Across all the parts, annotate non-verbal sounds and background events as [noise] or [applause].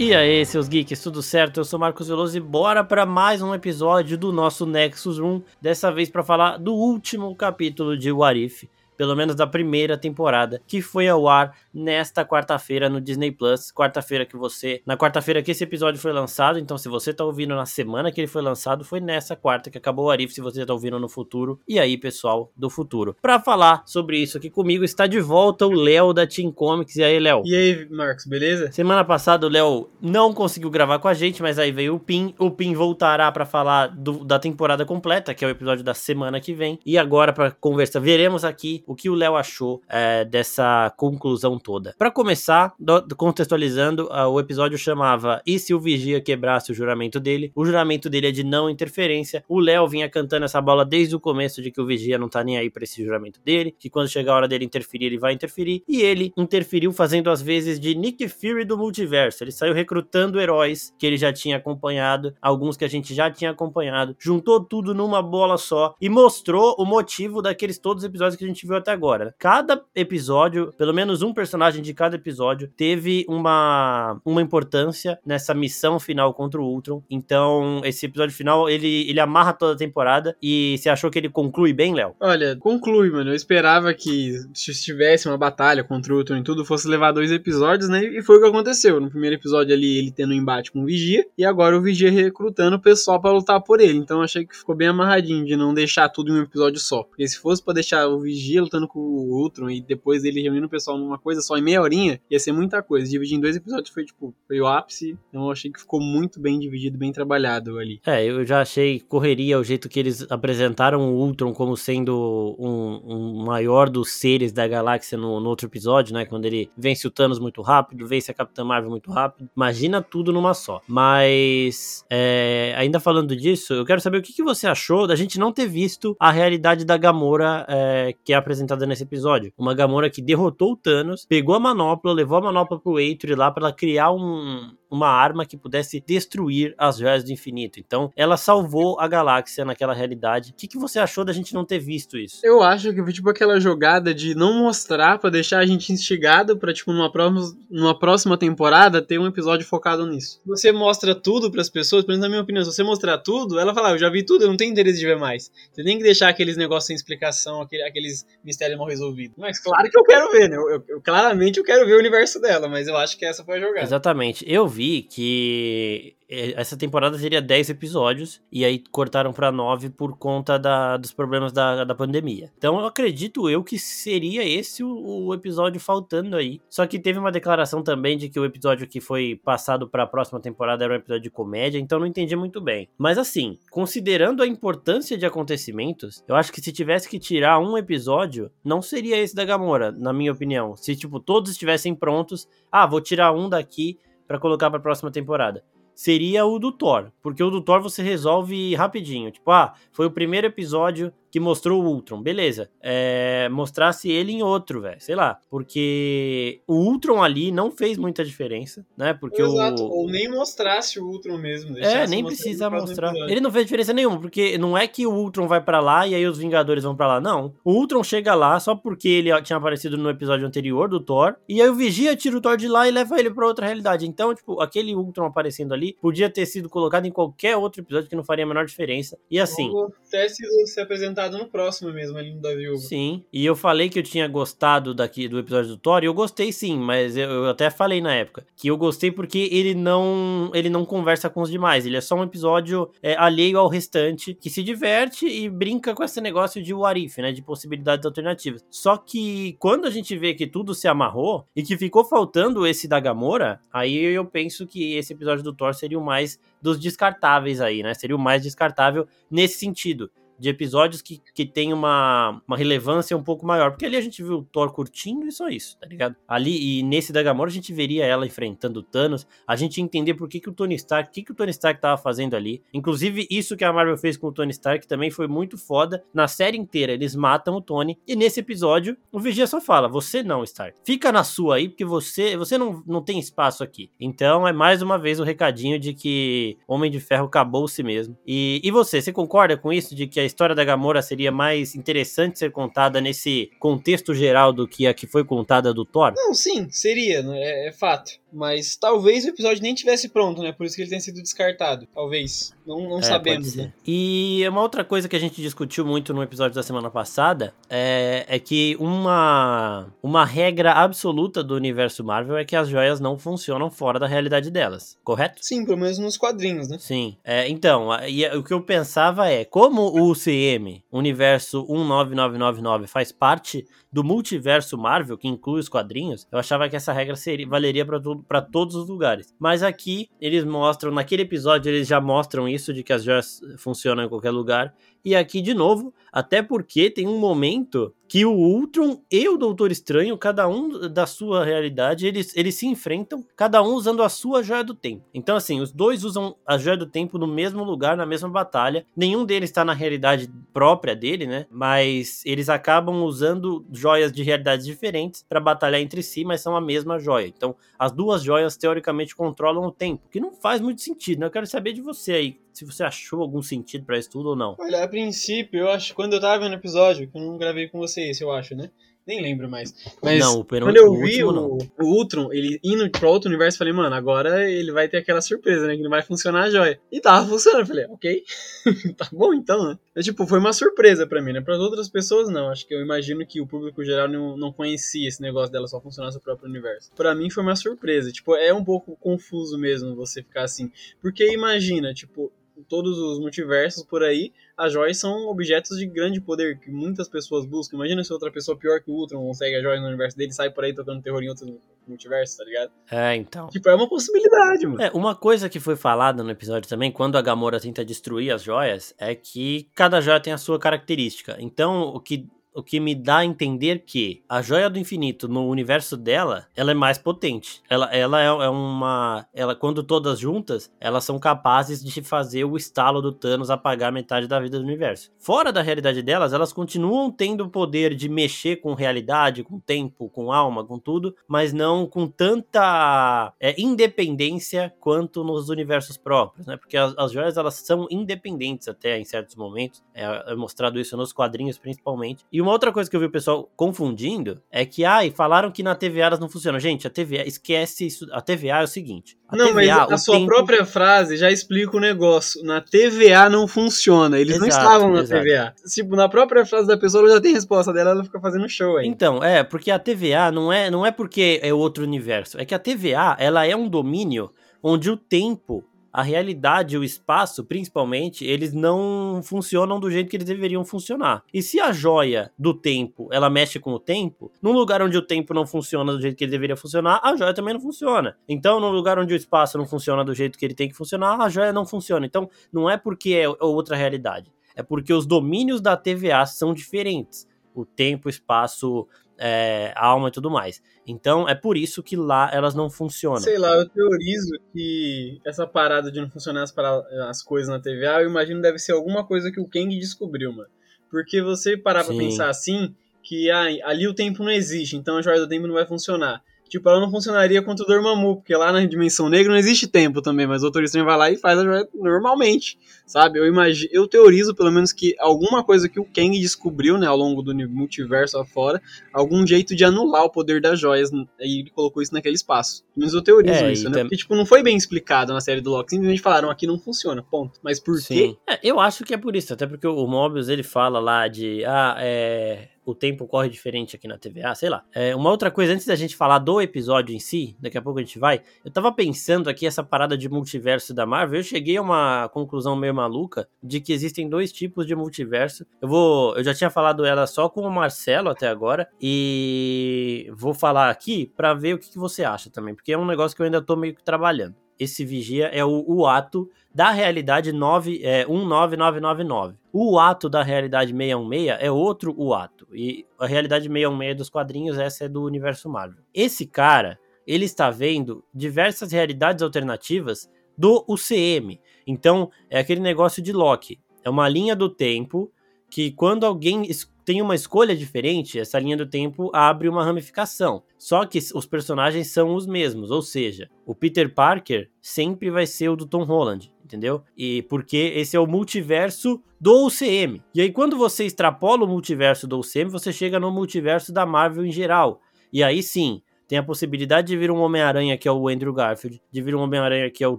E aí, seus geeks, tudo certo? Eu sou Marcos Veloso e bora para mais um episódio do nosso Nexus Room, dessa vez para falar do último capítulo de Warif pelo menos da primeira temporada, que foi ao ar nesta quarta-feira no Disney Plus. Quarta-feira que você. Na quarta-feira que esse episódio foi lançado, então se você tá ouvindo na semana que ele foi lançado, foi nessa quarta que acabou o Arif, se você tá ouvindo no futuro. E aí, pessoal do futuro. Para falar sobre isso aqui comigo está de volta o Léo da Team Comics. E aí, Léo? E aí, Marcos, beleza? Semana passada o Léo não conseguiu gravar com a gente, mas aí veio o Pin. O Pin voltará para falar do, da temporada completa, que é o episódio da semana que vem. E agora, para conversar, veremos aqui o que o Léo achou é, dessa conclusão toda. Para começar, do, contextualizando, uh, o episódio chamava E se o Vigia quebrasse o juramento dele? O juramento dele é de não interferência. O Léo vinha cantando essa bola desde o começo de que o Vigia não tá nem aí pra esse juramento dele, que quando chegar a hora dele interferir, ele vai interferir. E ele interferiu fazendo as vezes de Nick Fury do multiverso. Ele saiu recrutando heróis que ele já tinha acompanhado, alguns que a gente já tinha acompanhado, juntou tudo numa bola só e mostrou o motivo daqueles todos os episódios que a gente viu até agora. Cada episódio, pelo menos um personagem de cada episódio, teve uma, uma importância nessa missão final contra o Ultron. Então, esse episódio final, ele, ele amarra toda a temporada. E você achou que ele conclui bem, Léo? Olha, conclui, mano. Eu esperava que se tivesse uma batalha contra o Ultron e tudo, fosse levar dois episódios, né? E foi o que aconteceu. No primeiro episódio ali, ele tendo um embate com o Vigia. E agora o Vigia recrutando o pessoal para lutar por ele. Então, achei que ficou bem amarradinho de não deixar tudo em um episódio só. Porque se fosse para deixar o Vigia lutando com o Ultron e depois ele reunindo o pessoal numa coisa só em meia horinha, ia ser muita coisa. Dividir em dois episódios foi, tipo, foi o ápice. Então eu achei que ficou muito bem dividido, bem trabalhado ali. É, eu já achei correria o jeito que eles apresentaram o Ultron como sendo um, um maior dos seres da galáxia no, no, outro episódio, né? Quando ele vence o Thanos muito rápido, vence a Capitã Marvel muito rápido. Imagina tudo numa só. Mas, é, ainda falando disso, eu quero saber o que, que você achou da gente não ter visto a realidade da Gamora é, que é apresentada nesse episódio. Uma Gamora que derrotou o Thanos, pegou a manopla, levou a manopla pro Eitri lá para criar um, uma arma que pudesse destruir as joias do infinito. Então, ela salvou a galáxia naquela realidade. O que, que você achou da gente não ter visto isso? Eu acho que foi tipo aquela jogada de não mostrar para deixar a gente instigado para tipo numa próxima, numa próxima temporada ter um episódio focado nisso. Você mostra tudo para as pessoas, pelo menos na minha opinião, se você mostrar tudo, ela fala, ah, eu já vi tudo, eu não tenho interesse de ver mais. Você tem que deixar aqueles negócios sem explicação, aqueles mistérios mal resolvidos. Mas claro que eu quero ver, né? Eu, eu, eu, claramente eu quero ver o universo dela, mas eu acho que essa foi a jogada. Exatamente. Eu vi que é, essa temporada teria 10 episódios e aí cortaram para 9 por conta da, dos problemas da, da pandemia. Então eu acredito eu que seria esse o, o, episódio faltando aí. Só que teve uma declaração também de que o episódio que foi passado para a próxima temporada era um episódio de comédia, então não entendi muito bem. Mas assim, considerando a importância de acontecimentos, eu acho que se tivesse que tirar um episódio, não seria esse da Gamora, na minha opinião. Se tipo todos estivessem prontos, ah, vou tirar um daqui para colocar para a próxima temporada seria o do Thor, porque o do Thor você resolve rapidinho. Tipo, ah, foi o primeiro episódio que mostrou o Ultron, beleza. É, mostrasse ele em outro, velho, sei lá. Porque o Ultron ali não fez muita diferença, né? Porque Exato, o... ou nem mostrasse o Ultron mesmo. É, nem precisa mostrar. Ele não fez diferença nenhuma, porque não é que o Ultron vai para lá e aí os Vingadores vão para lá, não. O Ultron chega lá só porque ele tinha aparecido no episódio anterior do Thor, e aí o Vigia tira o Thor de lá e leva ele para outra realidade. Então, tipo, aquele Ultron aparecendo ali podia ter sido colocado em qualquer outro episódio que não faria a menor diferença. E assim... Ou até se, se apresentar no próximo mesmo, ali no da Viúva. Sim, e eu falei que eu tinha gostado daqui do episódio do Thor, e eu gostei sim, mas eu, eu, até falei na época que eu gostei porque ele não ele não conversa com os demais, ele é só um episódio é, alheio ao restante, que se diverte e brinca com esse negócio de what if, né, de possibilidades alternativas. Só que quando a gente vê que tudo se amarrou e que ficou faltando esse da Gamora, aí eu penso que esse episódio do Thor seria o mais dos descartáveis aí, né? Seria o mais descartável nesse sentido de episódios que, que tem uma, uma relevância um pouco maior. Porque ali a gente viu o Thor curtindo e só isso, tá ligado? Ali, e nesse da Gamora a gente veria ela enfrentando o Thanos, a gente entender por que, que o Tony Stark, o que, que o Tony Stark tava fazendo ali. Inclusive, isso que a Marvel fez com o Tony Stark também foi muito foda. Na série inteira, eles matam o Tony, e nesse episódio, o Vigia só fala: Você não, Stark. Fica na sua aí, porque você, você não, não tem espaço aqui. Então, é mais uma vez o um recadinho de que Homem de Ferro acabou-se mesmo. E, e você, você concorda com isso? De que a história da Gamora seria mais interessante ser contada nesse contexto geral do que a que foi contada do Thor? Não, sim, seria, né? é, é fato. Mas talvez o episódio nem tivesse pronto, né? Por isso que ele tenha sido descartado. Talvez. Não, não É, sabemos, né? E uma outra coisa que a gente discutiu muito no episódio da semana passada é, é que uma, uma regra absoluta do universo Marvel é que as joias não funcionam fora da realidade delas, correto? Sim, pelo menos nos quadrinhos, né? Sim. É, então, a- e o que eu pensava é, como o UCM, Universo 19999, faz parte do multiverso Marvel, que inclui os quadrinhos, eu achava que essa regra seria, valeria pra todos os lugares. Mas aqui, eles mostram, naquele episódio, eles já mostram isso, de que as joias funcionam em qualquer lugar. E aqui, de novo, até porque tem um momento que o Ultron e o Doutor Estranho, cada um da sua realidade, eles, eles se enfrentam, cada um usando a sua joia do tempo. Então, assim, os dois usam a joia do tempo no mesmo lugar, na mesma batalha. Nenhum deles está na realidade própria dele, né? Mas eles acabam usando joias de realidades diferentes para batalhar entre si, mas são a mesma joia. Então, as duas joias teoricamente controlam o tempo, que não faz muito sentido, né? Eu quero saber de você aí, se você achou algum sentido para isso tudo ou não. Olha, a princípio, eu acho quando eu tava vendo o episódio, que eu não gravei com você esse, eu acho, né? Nem lembro mais. Mas não, o quando eu o vi último, o, o Ultron, ele indo pro outro universo, eu falei, mano, agora ele vai ter aquela surpresa, né? Que não vai funcionar a joia. E tava funcionando. Eu falei, ok. [laughs] tá bom então, né? É, tipo, foi uma surpresa pra mim, né? Para outras pessoas, não. Acho que eu imagino que o público geral não, não conhecia esse negócio dela só funcionar no seu próprio universo. Pra mim foi uma surpresa. Tipo, é um pouco confuso mesmo você ficar assim. Porque imagina, tipo, todos os multiversos por aí, as joias são objetos de grande poder que muitas pessoas buscam. Imagina se outra pessoa pior que o Ultron consegue a joia no universo dele e sai por aí tocando terror em outros multiversos, tá ligado? É, então. Tipo, é uma possibilidade, mano. É, uma coisa que foi falada no episódio também, quando a Gamora tenta destruir as joias, é que cada joia tem a sua característica. Então, o que, o que me dá a entender que a joia do infinito no universo dela, ela é mais potente. Ela, ela é, é uma. Ela, quando todas juntas, elas são capazes de fazer o estalo do Thanos apagar metade da vida do universo. Fora da realidade delas, elas continuam tendo o poder de mexer com realidade, com tempo, com alma, com tudo, mas não com tanta é, independência quanto nos universos próprios, né? Porque as, as joias elas são independentes até em certos momentos. É, é mostrado isso nos quadrinhos principalmente. E uma outra coisa que eu vi o pessoal confundindo é que, ai, falaram que na TVA elas não funcionam. Gente, a TVA, esquece isso. A TVA é o seguinte. A Não, mas TVA, a o sua tempo- própria frase já explica o negócio. Na TVA não funciona. Eles não Exato, estavam na exato. TVA. Tipo, na própria frase da pessoa, ela já tem resposta dela, ela fica fazendo show aí. Então, é, porque a TVA não é, não é porque é outro universo. É que a TVA, ela é um domínio onde o tempo, a realidade e o espaço, principalmente, eles não funcionam do jeito que eles deveriam funcionar. E se a joia do tempo, ela mexe com o tempo, num lugar onde o tempo não funciona do jeito que ele deveria funcionar, a joia também não funciona. Então, num lugar onde o espaço não funciona do jeito que ele tem que funcionar, a joia não funciona. Então, não é porque é outra realidade. É porque os domínios da TVA são diferentes. O tempo, espaço, é, a alma e tudo mais. Então, é por isso que lá elas não funcionam. Sei lá, eu teorizo que essa parada de não funcionar as, para- as coisas na TVA, eu imagino deve ser alguma coisa que o Kang descobriu, mano. Porque você parar pra pensar assim, que ah, ali o tempo não existe, então a joia do tempo não vai funcionar. Tipo, ela não funcionaria contra o Dormammu, porque lá na Dimensão Negra não existe tempo também, mas o Doutor Estranho vai lá e faz a joia normalmente, sabe? Eu imagino, eu teorizo pelo menos que alguma coisa que o Kang descobriu, né, ao longo do multiverso afora, algum jeito de anular o poder das joias, e ele colocou isso naquele espaço. Pelo menos eu teorizo É, isso, né? tam- Porque, tipo, não foi bem explicado na série do Loki, simplesmente falaram, aqui não funciona, ponto. Mas por quê? Sim. É, eu acho que é por isso, até porque o Mobius ele fala lá de ah, é, o tempo corre diferente aqui na TVA, sei lá. É, uma outra coisa, antes da gente falar do episódio em si, daqui a pouco a gente vai, eu tava pensando aqui essa parada de multiverso da Marvel, eu cheguei a uma conclusão meio maluca de que existem dois tipos de multiverso. Eu vou, eu já tinha falado ela só com o Marcelo até agora e vou falar aqui pra ver o que, que você acha também, porque é um negócio que eu ainda tô meio que trabalhando. Esse vigia é o, o ato da realidade 9, é, 19999. O ato da realidade 616 é outro o ato. E a realidade 616 dos quadrinhos, essa é do universo Marvel. Esse cara, ele está vendo diversas realidades alternativas do UCM. Então, é aquele negócio de Loki. É uma linha do tempo que quando alguém tem uma escolha diferente, essa linha do tempo abre uma ramificação. Só que os personagens são os mesmos, ou seja, o Peter Parker sempre vai ser o do Tom Holland, entendeu? E porque esse é o multiverso do UCM. E aí quando você extrapola o multiverso do UCM, você chega no multiverso da Marvel em geral. E aí sim, tem a possibilidade de vir um Homem-Aranha que é o Andrew Garfield, de vir um Homem-Aranha que é o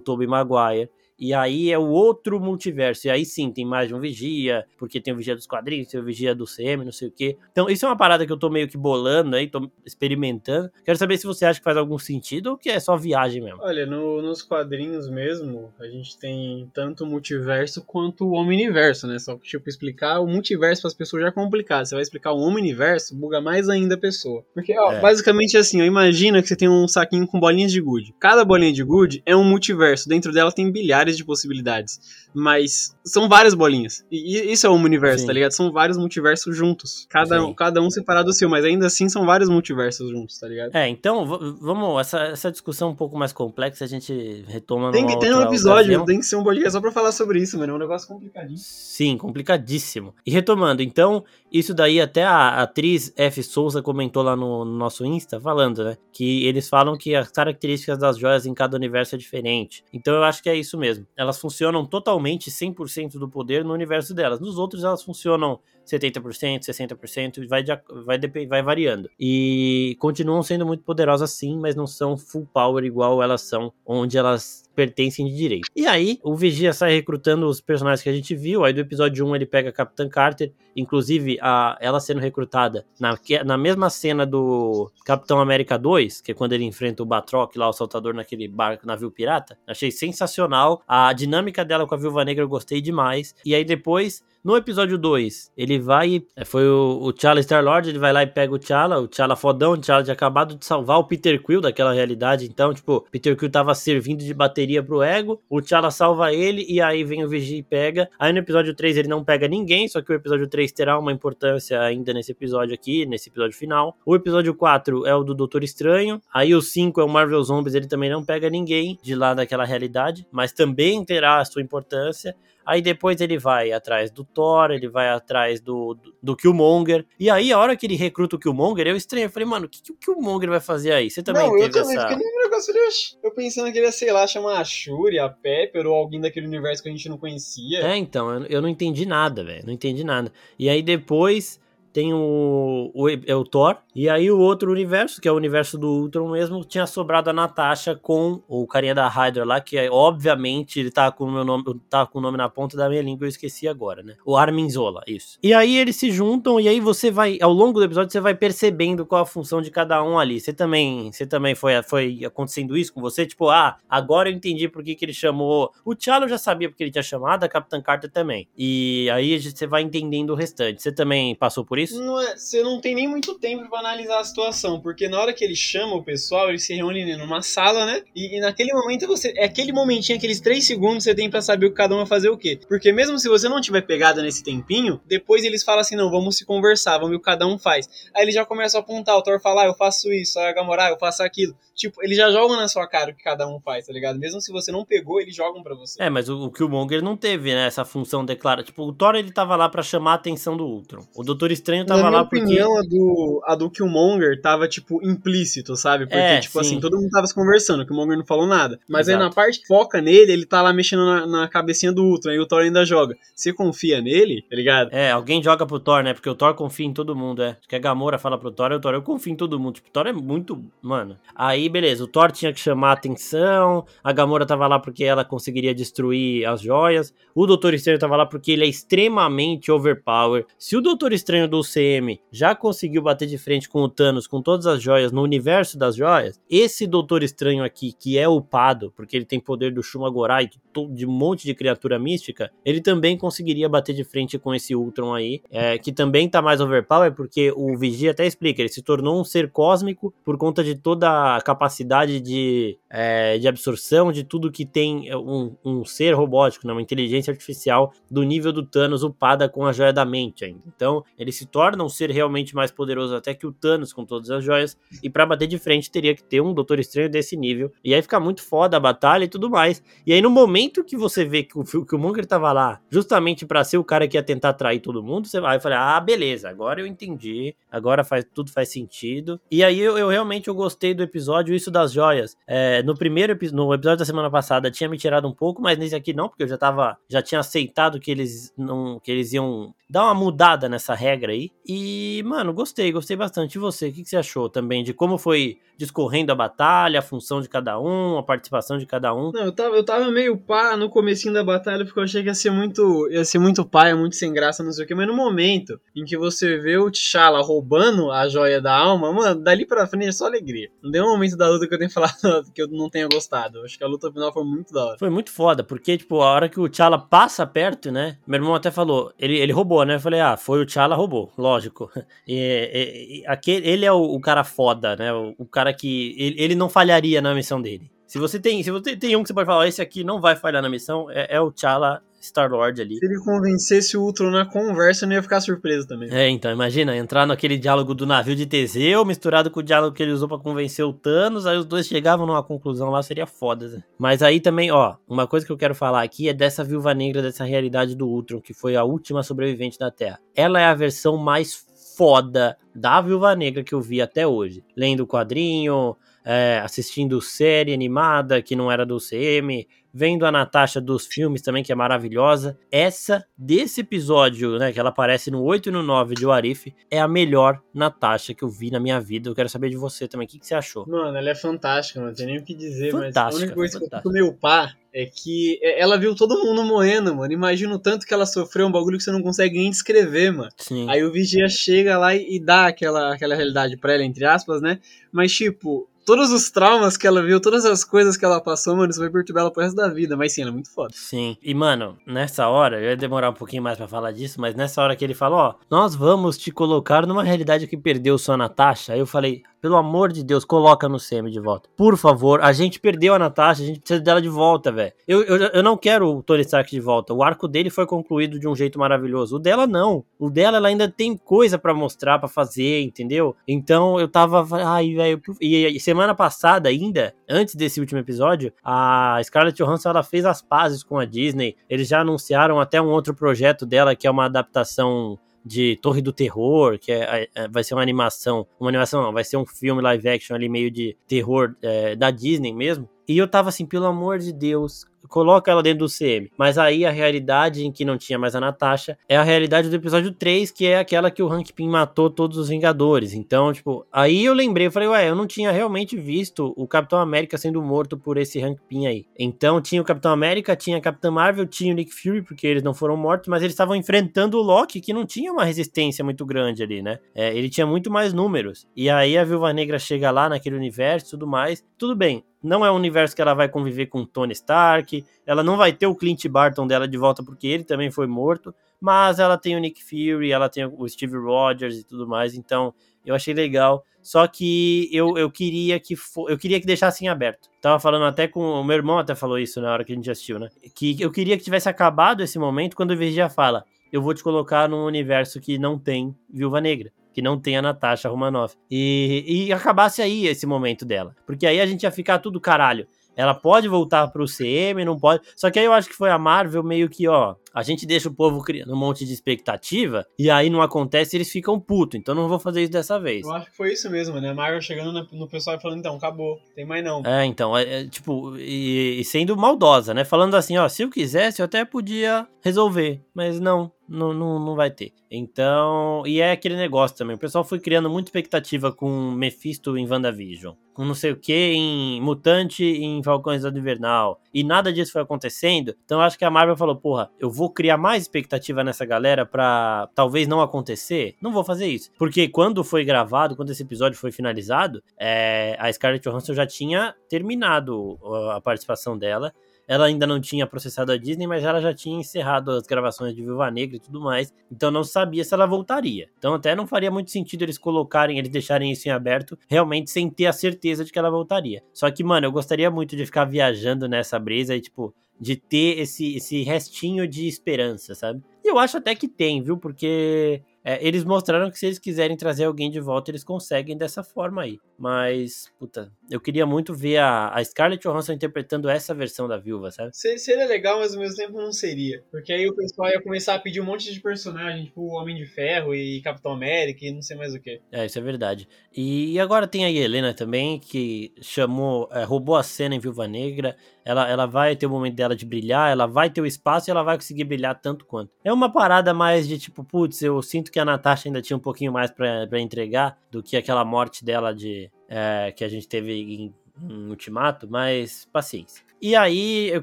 Tobey Maguire, e aí é o outro multiverso. E aí sim, tem mais de um Vigia, porque tem o Vigia dos quadrinhos, tem o Vigia do CM, não sei o quê. Então, isso é uma parada que eu tô meio que bolando aí, tô experimentando. Quero saber se você acha que faz algum sentido ou que é só viagem mesmo. Olha, no, nos quadrinhos mesmo, a gente tem tanto o multiverso quanto o omniverso, né? Só que, tipo, explicar o multiverso para as pessoas já é complicado. Você vai explicar o omniverso, buga mais ainda a pessoa. Porque, ó, é. basicamente assim, ó, imagina que você tem um saquinho com bolinhas de gude. Cada bolinha de gude é um multiverso. Dentro dela tem bilhares milhares de possibilidades. Mas são várias bolinhas. E isso é um universo, Sim. tá ligado? São vários multiversos juntos. Cada, um, cada um separado do seu, mas ainda assim são vários multiversos juntos, tá ligado? É, então, vamos. Essa, essa discussão um pouco mais complexa a gente retoma Tem que ter um episódio, ocasião. tem que ser um podcast só pra falar sobre isso, mano. É um negócio complicadíssimo. Sim, complicadíssimo. E retomando, então, isso daí até a atriz F. Souza comentou lá no, no nosso Insta, falando, né? Que eles falam que as características das joias em cada universo é diferente. Então eu acho que é isso mesmo. Elas funcionam totalmente 100% do poder no universo delas. Nos outros elas funcionam 70%, 60%, vai, de, vai, vai variando. E continuam sendo muito poderosas sim, mas não são full power igual elas são, onde elas pertencem de direito. E aí, o Vigia sai recrutando os personagens que a gente viu. Aí do episódio 1 ele pega a Capitã Carter, inclusive a, ela sendo recrutada na, na mesma cena do Capitão América 2, que é quando ele enfrenta o Batroc lá, o saltador naquele barco, navio pirata. Achei sensacional. A dinâmica dela com a Viúva Negra eu gostei demais. E aí depois no episódio 2, ele vai. É, foi o, o T'Challa Star-Lord, ele vai lá e pega o T'Challa, o T'Challa fodão, o T'Challa tinha acabado de salvar o Peter Quill daquela realidade. Então, tipo, Peter Quill tava servindo de bateria pro ego, o T'Challa salva ele e aí vem o Vigia e pega. Aí no episódio 3 ele não pega ninguém, só que o episódio 3 terá uma importância ainda nesse episódio aqui, nesse episódio final. O episódio 4 é o do Doutor Estranho. Aí o 5 é o Marvel Zombies, ele também não pega ninguém de lá daquela realidade, mas também terá a sua importância. Aí depois ele vai atrás do Thor, ele vai atrás do, do, do Killmonger. E aí, a hora que ele recruta o Killmonger, eu estranho. Eu falei, mano, o que, que o Killmonger vai fazer aí? Você também não, teve eu também essa... fiquei no negócio Eu pensando que ele ia, sei lá, chamar a Shuri, a Pepper ou alguém daquele universo que a gente não conhecia. É, então, eu, eu não entendi nada, velho. Não entendi nada. E aí depois tem o, o, é o Thor, e aí o outro universo, que é o universo do Ultron mesmo, tinha sobrado a Natasha com o carinha da Hydra lá, que é, obviamente ele tá com o meu nome, tá com o nome na ponta da minha língua, eu esqueci agora, né? O Armin Zola, isso. E aí eles se juntam e aí você vai, ao longo do episódio, você vai percebendo qual a função de cada um ali. Você também, você também foi, foi acontecendo isso com você? Tipo, ah, agora eu entendi por que, que ele chamou. O T'Challa já sabia porque ele tinha chamado, a Capitã Carter também. E aí você vai entendendo o restante. Você também passou por isso? Não é, você não tem nem muito tempo para analisar a situação, porque na hora que ele chama o pessoal, eles se reúnem numa sala, né? E, e naquele momento você. É aquele momentinho, aqueles três segundos você tem para saber o que cada um vai fazer o quê. Porque mesmo se você não tiver pegada nesse tempinho, depois eles falam assim: não, vamos se conversar, vamos ver o que cada um faz. Aí ele já começa a apontar, o Thor fala, ah, eu faço isso, a Gamora, ah, eu faço aquilo. Tipo, eles já jogam na sua cara o que cada um faz, tá ligado? Mesmo se você não pegou, eles jogam para você. É, mas o, o Killmonger não teve, né, essa função declara. Tipo, o Thor ele tava lá para chamar a atenção do Ultron. O Doutor Estranho tava na lá porque. Na minha opinião, a do, a do Killmonger tava, tipo, implícito, sabe? Porque, é, tipo assim, sim. assim, todo mundo tava se conversando, o Killmonger não falou nada. Mas Exato. aí na parte que foca nele, ele tá lá mexendo na, na cabecinha do Ultron, e o Thor ainda joga. Você confia nele, tá ligado? É, alguém joga pro Thor, né? Porque o Thor confia em todo mundo, é. Que a Gamora fala pro Thor, o Thor, eu confio em todo mundo. Tipo, o Thor é muito. Mano. Aí, beleza, o Thor tinha tinha que chamar a atenção. A Gamora tava lá porque ela conseguiria destruir as joias. O Doutor Estranho tava lá porque ele é extremamente overpower. Se o Doutor Estranho do UCM já conseguiu bater de frente com o Thanos, com todas as joias no universo das joias, esse Doutor Estranho aqui, que é upado, porque ele tem poder do Shuma Gorai, de um monte de criatura mística, ele também conseguiria bater de frente com esse Ultron aí, é, que também tá mais overpower, porque o Vigia até explica, ele se tornou um ser cósmico por conta de toda a capacidade de é, de absorção de tudo que tem um, um ser robótico, né, uma inteligência artificial do nível do Thanos upada com a joia da mente ainda. Então, ele se torna um ser realmente mais poderoso até que o Thanos com todas as joias. E para bater de frente teria que ter um Doutor Estranho desse nível. E aí fica muito foda a batalha e tudo mais. E aí no momento que você vê que o, que o Monger tava lá, justamente para ser o cara que ia tentar atrair todo mundo, você vai falar: "Ah, beleza, agora eu entendi. Agora faz tudo faz sentido". E aí eu, eu realmente eu gostei do episódio isso das joias. É, no primeiro no episódio da semana passada tinha me tirado um pouco, mas nesse aqui não, porque eu já tava já tinha aceitado que eles não que eles iam dar uma mudada nessa regra aí. E, mano, gostei, gostei bastante. E você, o que, que você achou também de como foi discorrendo a batalha, a função de cada um, a participação de cada um? Não, eu tava, eu tava meio pá no comecinho da batalha, porque eu achei que ia ser muito, ia ser muito paia, muito sem graça, não sei o que, mas no momento em que você vê o T'Challa roubando a joia da alma, mano, dali pra frente é só alegria. Não deu um momento da luta que eu tenho [laughs] falado que eu não tenha gostado. Eu acho que a luta final foi muito da hora. Foi muito foda, porque, tipo, a hora que o T'Challa passa perto, né, meu irmão até falou, ele, ele roubou, né, eu falei, ah, foi o T'Challa roubou, lógico. E, aquele, ele é o, o, cara foda, né, o, o cara que, ele, ele não falharia na missão dele. Se você tem, se você tem um que você pode falar, esse aqui não vai falhar na missão, é, é o T'Challa Star-Lord ali. Se ele convencesse o Ultron na conversa, eu não ia ficar surpreso também. É, então, imagina, entrar naquele diálogo do navio de Teseu, misturado com o diálogo que ele usou para convencer o Thanos, aí os dois chegavam numa conclusão lá, seria foda. Né? Mas aí também, ó, uma coisa que eu quero falar aqui é dessa viúva negra, dessa realidade do Ultron, que foi a última sobrevivente da Terra. Ela é a versão mais foda da viúva negra que eu vi até hoje. Lendo o quadrinho, é, assistindo série animada que não era do CM, vendo a Natasha dos filmes também, que é maravilhosa. Essa, desse episódio, né, que ela aparece no 8 e no 9 de Warif, é a melhor Natasha que eu vi na minha vida. Eu quero saber de você também, o que, que você achou? Mano, ela é fantástica, não tem nem o que dizer, fantástica, mas a única coisa fantástica. que eu fico meio pá é que ela viu todo mundo moendo, mano. Imagina o tanto que ela sofreu, um bagulho que você não consegue nem descrever, mano. Sim. Aí o Vigia chega lá e, e dá aquela, aquela realidade pra ela, entre aspas, né? Mas, tipo, todos os traumas que ela viu, todas as coisas que ela passou, mano, isso vai perturbar ela pro resto da vida. Mas sim, ela é muito foda. Sim. E, mano, nessa hora, eu ia demorar um pouquinho mais para falar disso, mas nessa hora que ele falou, ó, nós vamos te colocar numa realidade que perdeu sua Natasha, eu falei, pelo amor de Deus, coloca no CM de volta. Por favor, a gente perdeu a Natasha, a gente precisa dela de volta, velho. Eu, eu, eu não quero o Tony Stark de volta. O arco dele foi concluído de um jeito maravilhoso. O dela não. O dela, ela ainda tem coisa para mostrar, para fazer, entendeu? Então eu tava. Ai, velho. E, e semana passada, ainda, antes desse último episódio, a Scarlett Johansson ela fez as pazes com a Disney. Eles já anunciaram até um outro projeto dela que é uma adaptação de Torre do Terror, que é, é, vai ser uma animação, uma animação não, vai ser um filme live action ali meio de terror é, da Disney mesmo. E eu tava assim, pelo amor de Deus, coloca ela dentro do CM. Mas aí a realidade em que não tinha mais a Natasha é a realidade do episódio 3, que é aquela que o Hank Pym matou todos os Vingadores. Então, tipo, aí eu lembrei, eu falei, ué, eu não tinha realmente visto o Capitão América sendo morto por esse Hank Pym aí. Então tinha o Capitão América, tinha a Capitã Marvel, tinha o Nick Fury, porque eles não foram mortos, mas eles estavam enfrentando o Loki, que não tinha uma resistência muito grande ali, né? É, ele tinha muito mais números. E aí a Viúva Negra chega lá naquele universo e tudo mais. Tudo bem, não é um universo que ela vai conviver com Tony Stark, ela não vai ter o Clint Barton dela de volta porque ele também foi morto, mas ela tem o Nick Fury, ela tem o Steve Rogers e tudo mais, então eu achei legal. Só que eu, eu queria que eu queria que deixassem aberto. Tava falando até com o meu irmão até falou isso na hora que a gente assistiu, né? Que eu queria que tivesse acabado esse momento quando o Vigia fala: "Eu vou te colocar num universo que não tem Viúva Negra" que não tem a Natasha Romanoff. E, e acabasse aí esse momento dela. Porque aí a gente ia ficar tudo caralho. Ela pode voltar pro CM, não pode. Só que aí eu acho que foi a Marvel meio que, ó, a gente deixa o povo criando um monte de expectativa e aí não acontece eles ficam putos. Então não vou fazer isso dessa vez. Eu acho que foi isso mesmo, né? A Marvel chegando no pessoal e falando, então, acabou, tem mais não. É, então, é, é, tipo, e, e, sendo maldosa, né? Falando assim, ó, se eu quisesse eu até podia resolver, mas não, não, não, não vai ter. Então, e é aquele negócio também. O pessoal foi criando muita expectativa com Mephisto em WandaVision, com não sei o que em Mutante em Falcões do Invernal, e nada disso foi acontecendo. Então, acho que a Marvel falou, porra, eu vou vou criar mais expectativa nessa galera pra talvez não acontecer, não vou fazer isso. Porque quando foi gravado, quando esse episódio foi finalizado, é, a Scarlett Johansson já tinha terminado a participação dela. Ela ainda não tinha processado a Disney, mas ela já tinha encerrado as gravações de Viúva Negra e tudo mais. Então não sabia se ela voltaria. Então até não faria muito sentido eles colocarem, eles deixarem isso em aberto, realmente sem ter a certeza de que ela voltaria. Só que, mano, eu gostaria muito de ficar viajando nessa brisa e, tipo, de ter esse, esse restinho de esperança, sabe? E eu acho até que tem, viu? Porque é, eles mostraram que se eles quiserem trazer alguém de volta, eles conseguem dessa forma aí. Mas, puta, eu queria muito ver a, a Scarlett Johansson interpretando essa versão da viúva, sabe? Seria legal, mas ao mesmo tempo não seria. Porque aí o pessoal ia começar a pedir um monte de personagem, tipo Homem de Ferro e Capitão América e não sei mais o que. É, isso é verdade. E, e agora tem a Helena também, que chamou, é, roubou a cena em Viúva Negra. Ela, ela vai ter o momento dela de brilhar, ela vai ter o espaço e ela vai conseguir brilhar tanto quanto. É uma parada mais de tipo, putz, eu sinto que a Natasha ainda tinha um pouquinho mais para entregar do que aquela morte dela de é, que a gente teve em, em Ultimato, mas paciência. E aí, eu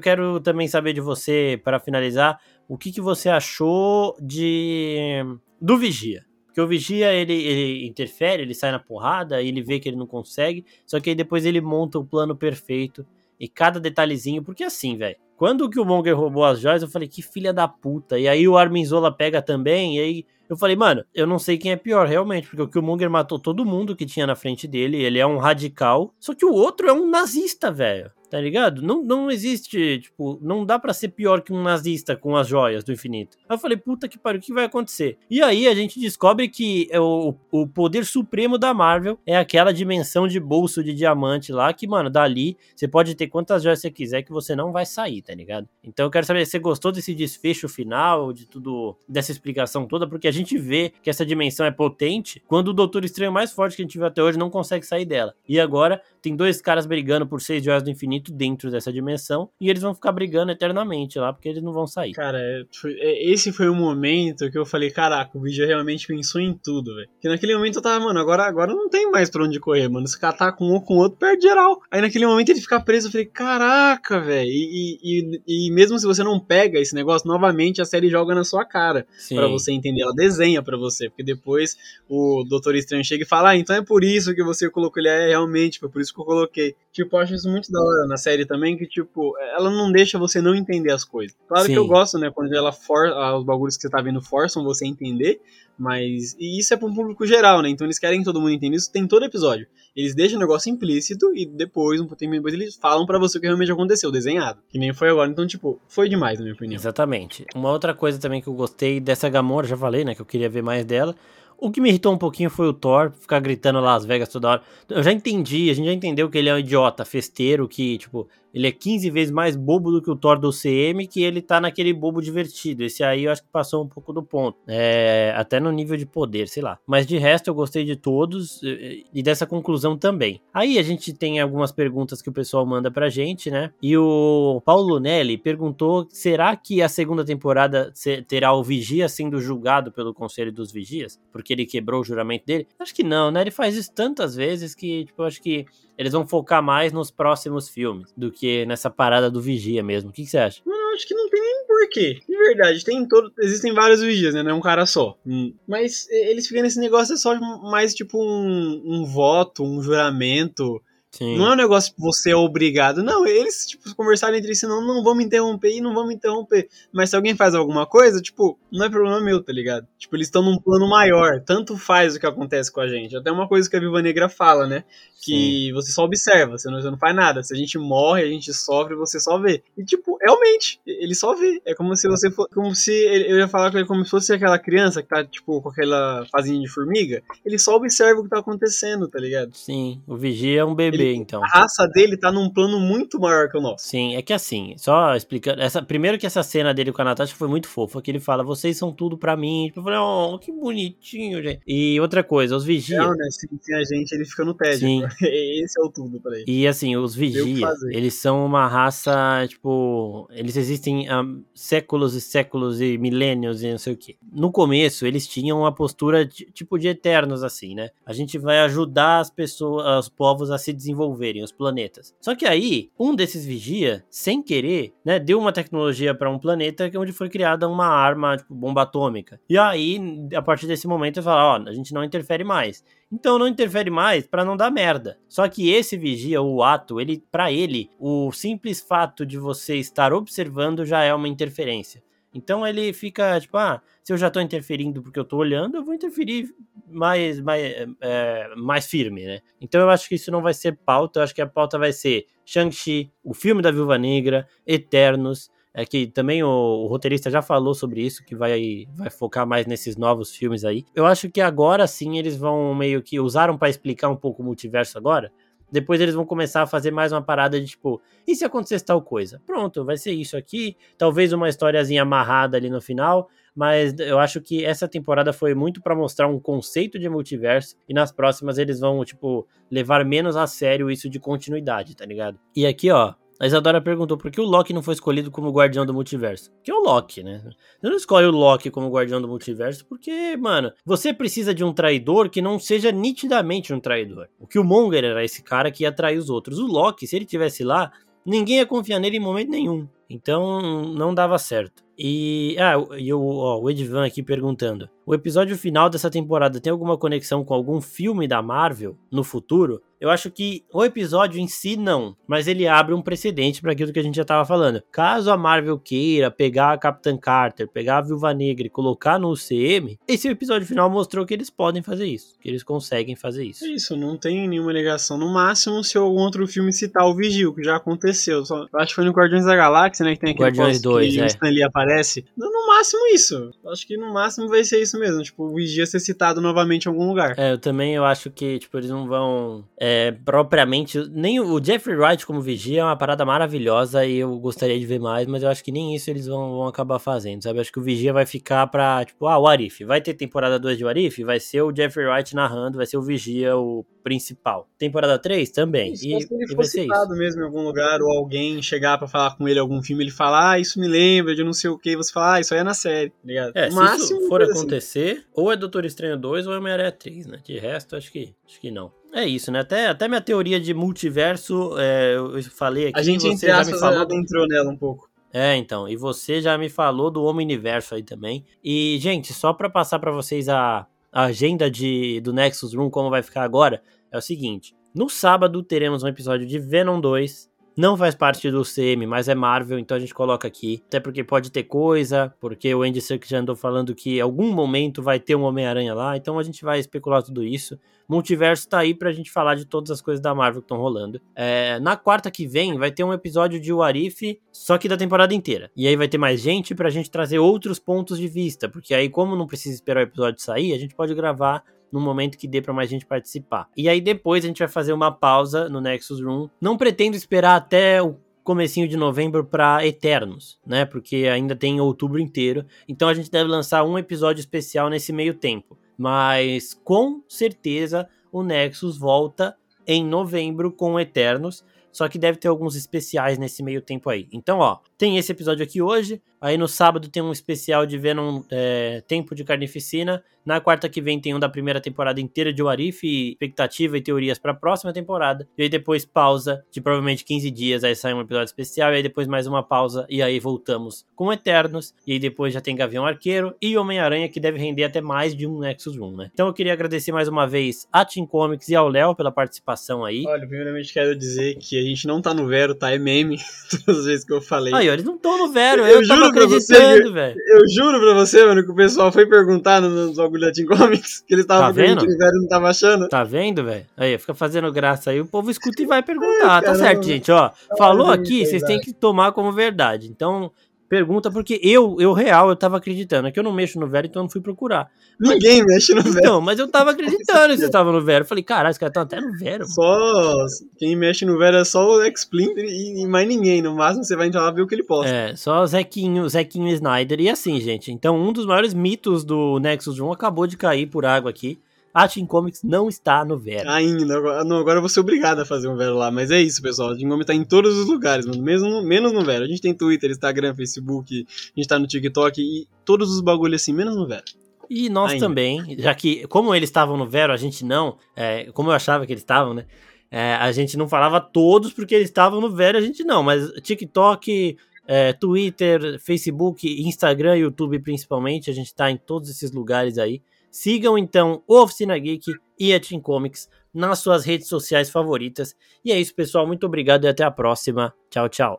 quero também saber de você, para finalizar, o que, que você achou de do Vigia. Porque o Vigia, ele, ele interfere, ele sai na porrada, ele vê que ele não consegue, só que aí depois ele monta o plano perfeito e cada detalhezinho, porque assim, velho, quando o Killmonger roubou as joias, eu falei, que filha da puta. E aí o Arminzola pega também, e aí eu falei, mano, eu não sei quem é pior realmente, porque o Killmonger matou todo mundo que tinha na frente dele, ele é um radical, só que o outro é um nazista, velho. Tá ligado? Não, não existe, tipo, não dá para ser pior que um nazista com as joias do infinito. Aí eu falei, puta que pariu, o que vai acontecer? E aí a gente descobre que é o, o poder supremo da Marvel é aquela dimensão de bolso de diamante lá, que, mano, dali você pode ter quantas joias você quiser que você não vai sair, tá ligado? Então eu quero saber se você gostou desse desfecho final, de tudo, dessa explicação toda, porque a gente vê que essa dimensão é potente quando o Doutor Estranho mais forte que a gente viu até hoje não consegue sair dela. E agora tem dois caras brigando por seis joias do infinito dentro dessa dimensão e eles vão ficar brigando eternamente lá porque eles não vão sair. Cara, é, é, esse foi o momento que eu falei, caraca, o vídeo realmente pensou em tudo, velho. Que naquele momento eu tava, mano, agora, agora não tem mais pra onde correr, mano. Se catar com um com o outro, perde geral. Aí naquele momento ele fica preso, eu falei, caraca, velho. E, e, e, mesmo se você não pega esse negócio, novamente a série joga na sua cara para você entender. Ela desenha para você, porque depois o Doutor Estranho chega e fala, ah, então é por isso que você colocou ele, é realmente, foi por isso que eu coloquei. Tipo, eu acho isso muito da hora na série também, que, tipo, ela não deixa você não entender as coisas. Claro Sim. que eu gosto, né, quando ela for, os bagulhos que você tá vendo forçam você a entender, mas. E isso é para um público geral, né? Então eles querem que todo mundo entenda isso, tem todo episódio. Eles deixam o negócio implícito e depois, um pouquinho depois, eles falam para você o que realmente aconteceu, desenhado. Que nem foi agora. Então, tipo, foi demais, na minha opinião. Exatamente. Uma outra coisa também que eu gostei dessa Gamora, já falei, né? Que eu queria ver mais dela. O que me irritou um pouquinho foi o Thor ficar gritando Las Vegas toda hora. Eu já entendi, a gente já entendeu que ele é um idiota, festeiro, que, tipo, ele é 15 vezes mais bobo do que o Thor do CM, que ele tá naquele bobo divertido. Esse aí eu acho que passou um pouco do ponto. É, até no nível de poder, sei lá. Mas de resto eu gostei de todos e dessa conclusão também. Aí a gente tem algumas perguntas que o pessoal manda pra gente, né? E o Paulo Nelly perguntou: será que a segunda temporada terá o Vigia sendo julgado pelo Conselho dos Vigias? Porque ele quebrou o juramento dele? Acho que não, né? Ele faz isso tantas vezes que, tipo, acho que eles vão focar mais nos próximos filmes do que nessa parada do Vigia mesmo. O que, que você acha? Não, acho que não tem nem porquê. De verdade, tem todo, existem vários vigias, né? Não é um cara só. Hum. Mas eles ficam nesse negócio é só mais tipo um, um voto, um juramento Sim. Não é um negócio que você é obrigado. Não, eles, tipo, conversarem entre si, não, não vamos interromper e não vamos interromper. Mas se alguém faz alguma coisa, tipo, não é problema meu, tá ligado? Tipo, eles estão num plano maior. Tanto faz o que acontece com a gente. Até uma coisa que a Viva Negra fala, né? Que Sim. você só observa, você não, você não faz nada. Se a gente morre, a gente sofre, você só vê. E, tipo, realmente, ele só vê. É como se você fosse. Como se. Eu ia falar com ele como se fosse aquela criança que tá, tipo, com aquela fazinha de formiga. Ele só observa o que tá acontecendo, tá ligado? Sim, o vigia é um bebê então. A raça dele tá num plano muito maior que o nosso. Sim, é que assim, só explicando. Essa, primeiro que essa cena dele com a Natasha foi muito fofa, que ele fala, vocês são tudo pra mim. Tipo, eu falei, oh, que bonitinho, gente. E outra coisa, os vigias. Não, né? Se, se a gente, ele fica no tédio. Sim. [laughs] Esse é o tudo pra ele. E assim, os vigias, eles são uma raça, tipo, eles existem há séculos e séculos e milênios e não sei o que. No começo, eles tinham uma postura de, tipo de eternos, assim, né? A gente vai ajudar as pessoas, os povos a se desenvolver desenvolverem os planetas. Só que aí, um desses vigia, sem querer, né, deu uma tecnologia para um planeta onde foi criada uma arma, tipo, bomba atômica. E aí, a partir desse momento, fala, ó, a gente não interfere mais. Então não interfere mais para não dar merda. Só que esse vigia, o ato, ele para ele, o simples fato de você estar observando já é uma interferência. Então ele fica tipo, ah, se eu já tô interferindo porque eu tô olhando, eu vou interferir mais, mais, é, mais firme, né? Então eu acho que isso não vai ser pauta, eu acho que a pauta vai ser Shang-Chi, o filme da Viúva Negra, Eternos, é que também o, o, roteirista já falou sobre isso, que vai, vai focar mais nesses novos filmes aí. Eu acho que agora sim eles vão meio que usaram para explicar um pouco o multiverso agora. Depois eles vão começar a fazer mais uma parada de tipo, e se acontecesse tal coisa? Pronto, vai ser isso aqui. Talvez uma historiazinha amarrada ali no final. Mas eu acho que essa temporada foi muito para mostrar um conceito de multiverso. E nas próximas eles vão, tipo, levar menos a sério isso de continuidade, tá ligado? E aqui, ó, a Isadora perguntou por que o Loki não foi escolhido como guardião do multiverso. Que é o Loki, né? Você não escolhe o Loki como guardião do multiverso porque, mano, você precisa de um traidor que não seja nitidamente um traidor. O que o Monger era esse cara que ia trair os outros. O Loki, se ele tivesse lá, ninguém ia confiar nele em momento nenhum. Então não dava certo. E, ah, e o, ó, o Edvan aqui perguntando: o episódio final dessa temporada tem alguma conexão com algum filme da Marvel no futuro? Eu acho que o episódio em si não, mas ele abre um precedente para aquilo que a gente já estava falando. Caso a Marvel queira pegar a Capitã Carter, pegar a Viúva Negra e colocar no UCM, esse episódio final mostrou que eles podem fazer isso, que eles conseguem fazer isso. É isso, não tem nenhuma ligação. No máximo, se algum outro filme citar o Vigil, que já aconteceu. Só, acho que foi no Guardiões da Galáxia, né, que tem aquele Guardiões 2, que é. o Stanley aparece. No, no máximo isso. Acho que no máximo vai ser isso mesmo, tipo, o Vigia ser citado novamente em algum lugar. É, eu também eu acho que, tipo, eles não vão é, propriamente. Nem o Jeffrey Wright como vigia é uma parada maravilhosa e eu gostaria de ver mais, mas eu acho que nem isso eles vão, vão acabar fazendo, sabe? Eu acho que o vigia vai ficar pra, tipo, ah, o Arif. Vai ter temporada 2 de Arif? Vai ser o Jeffrey Wright narrando, vai ser o vigia o principal. Temporada 3 também. Isso, e, se ele e for vai ser citado isso. mesmo em algum lugar, ou alguém chegar pra falar com ele algum filme, ele falar, ah, isso me lembra de não sei o que, você fala, ah, isso aí é na série, tá ligado? É, No se máximo, isso for assim. acontecer, ou é Doutor Estranho 2 ou é Homem-Aranha 3, né? De resto, acho que, acho que não. É isso, né? Até, até minha teoria de multiverso, é, eu falei aqui, A gente, entre já me aspas, falou adentrou nela um pouco. É, então, e você já me falou do Omniverso aí também. E, gente, só pra passar pra vocês a, a agenda de, do Nexus Room, como vai ficar agora, é o seguinte. No sábado teremos um episódio de Venom 2. Não faz parte do CM, mas é Marvel, então a gente coloca aqui. Até porque pode ter coisa, porque o Andy Serkis já andou falando que em algum momento vai ter um Homem-Aranha lá, então a gente vai especular tudo isso. Multiverso tá aí pra gente falar de todas as coisas da Marvel que estão rolando. É, na quarta que vem vai ter um episódio de Warif, só que da temporada inteira. E aí vai ter mais gente pra gente trazer outros pontos de vista, porque aí como não precisa esperar o episódio sair, a gente pode gravar no momento que dê pra mais gente participar. E aí depois a gente vai fazer uma pausa no Nexus Room. Não pretendo esperar até o comecinho de novembro para Eternos, né? Porque ainda tem outubro inteiro. Então a gente deve lançar um episódio especial nesse meio tempo. Mas com certeza o Nexus volta em novembro com Eternos. Só que deve ter alguns especiais nesse meio tempo aí. Então, ó, tem esse episódio aqui hoje. Aí no sábado tem um especial de Venom é, Tempo de Carnificina. Na quarta que vem tem um da primeira temporada inteira de Warif, expectativa e teorias para a próxima temporada. E aí depois pausa de provavelmente 15 dias, aí sai um episódio especial. E aí depois mais uma pausa e aí voltamos com Eternos. E aí depois já tem Gavião Arqueiro e Homem-Aranha que deve render até mais de um Nexus Room, né? Então eu queria agradecer mais uma vez a Team Comics e ao Léo pela participação aí. Olha, primeiramente quero dizer que a gente não tá no Vero, tá? É meme, [laughs] todas as vezes que eu falei. Aí, ó, eles não estão no Vero, Eu eu, juro acreditando, velho. Eu juro pra você, mano, que o pessoal foi perguntar no- nos bagulho da Team Comics, que eles estavam Tá vendo? que o Vero não tava achando. Tá vendo, velho? Aí, fica fazendo graça aí, o povo escuta e vai [laughs] perguntar. tá caramba. certo, gente, ó. Falou Olha, aqui, vocês têm que tomar como verdade. Então, pergunta, porque eu, eu real, eu tava acreditando. É que eu não mexo no Vero, então eu não fui procurar. Ninguém mexe no Vero. Então, mas eu tava [laughs] acreditando que vocês estavam no Vero. Eu falei, caralho, os caras estão até no mano. Só. Quem mexe no Vero é só o X-Splinter e, e mais ninguém. No máximo você vai entrar lá ver o que ele posta. É, só Zequinho, Zequinho Snyder. E assim, gente, então um dos maiores mitos do Nexus 1 acabou de cair por água aqui. A Team Comics não está no Vero. Ainda, agora, não, agora eu vou ser obrigado a fazer um Vero lá. Mas é isso, pessoal. A Team Comics tá em todos os lugares, mano. Mesmo no- menos no Vero. A gente tem Twitter, Instagram, Facebook, a gente tá no TikTok e todos os bagulhos assim, menos no Vero. E nós Ainda. também, já que, como eles estavam no Vero, a gente não, é, como eu achava que eles estavam, né? é, a gente não falava todos porque eles estavam no Vero, a gente não, mas TikTok, é, Twitter, Facebook, Instagram, YouTube principalmente, a gente tá em todos esses lugares aí. Sigam então o Oficina Geek e a Team Comics nas suas redes sociais favoritas. E é isso, pessoal. Muito obrigado e até a próxima. Tchau, tchau.